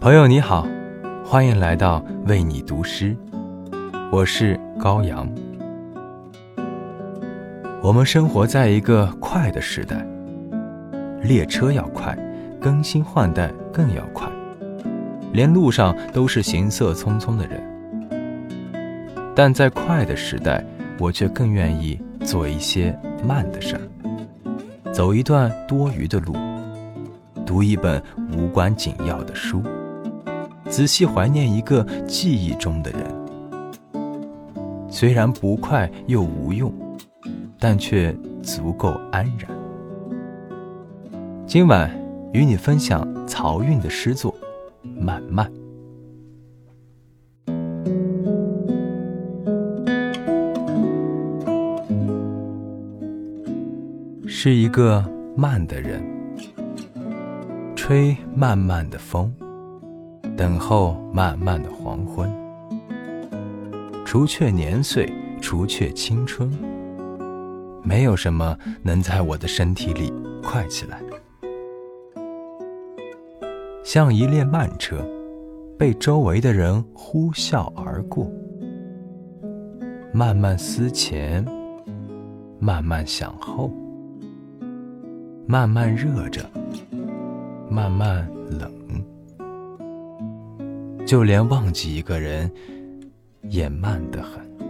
朋友你好，欢迎来到为你读诗，我是高阳。我们生活在一个快的时代，列车要快，更新换代更要快，连路上都是行色匆匆的人。但在快的时代，我却更愿意做一些慢的事儿，走一段多余的路，读一本无关紧要的书。仔细怀念一个记忆中的人，虽然不快又无用，但却足够安然。今晚与你分享曹韵的诗作《慢慢》，是一个慢的人，吹慢慢的风。等候漫漫的黄昏，除却年岁，除却青春，没有什么能在我的身体里快起来。像一列慢车，被周围的人呼啸而过，慢慢思前，慢慢想后，慢慢热着，慢慢冷。就连忘记一个人，也慢得很。